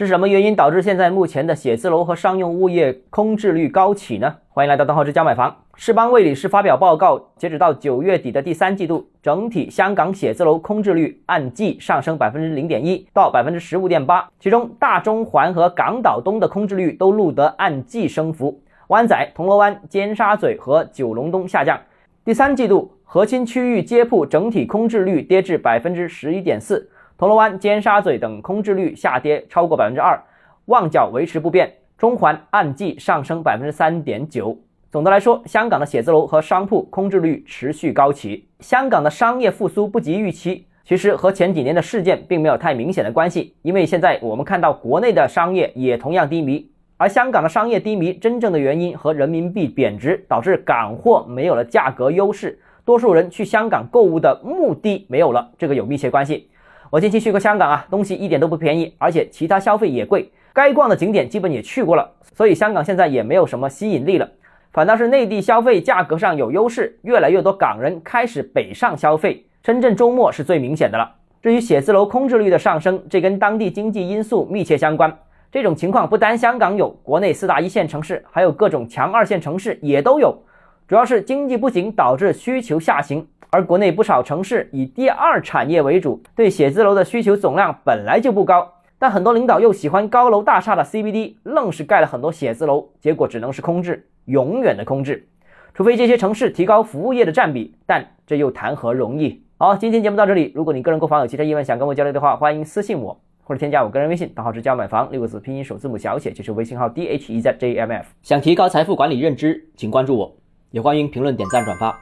是什么原因导致现在目前的写字楼和商用物业空置率高企呢？欢迎来到邓浩之家买房。世邦魏理仕发表报告，截止到九月底的第三季度，整体香港写字楼空置率按季上升百分之零点一到百分之十五点八，其中大中环和港岛东的空置率都录得按季升幅，湾仔、铜锣湾、尖沙咀和九龙东下降。第三季度核心区域街铺整体空置率跌至百分之十一点四。铜锣湾、尖沙咀等空置率下跌超过百分之二，旺角维持不变，中环按季上升百分之三点九。总的来说，香港的写字楼和商铺空置率持续高企。香港的商业复苏不及预期，其实和前几年的事件并没有太明显的关系。因为现在我们看到国内的商业也同样低迷，而香港的商业低迷真正的原因和人民币贬值导致港货没有了价格优势，多数人去香港购物的目的没有了，这个有密切关系。我近期去过香港啊，东西一点都不便宜，而且其他消费也贵，该逛的景点基本也去过了，所以香港现在也没有什么吸引力了，反倒是内地消费价格上有优势，越来越多港人开始北上消费，深圳周末是最明显的了。至于写字楼空置率的上升，这跟当地经济因素密切相关，这种情况不单香港有，国内四大一线城市还有各种强二线城市也都有，主要是经济不景导致需求下行。而国内不少城市以第二产业为主，对写字楼的需求总量本来就不高，但很多领导又喜欢高楼大厦的 CBD，愣是盖了很多写字楼，结果只能是空置，永远的空置。除非这些城市提高服务业的占比，但这又谈何容易？好，今天节目到这里。如果你个人购房有其他疑问想跟我交流的话，欢迎私信我或者添加我个人微信，账号是教买房六个字拼音首字母小写，就是微信号 d h e z j m f。想提高财富管理认知，请关注我，也欢迎评论点赞转发。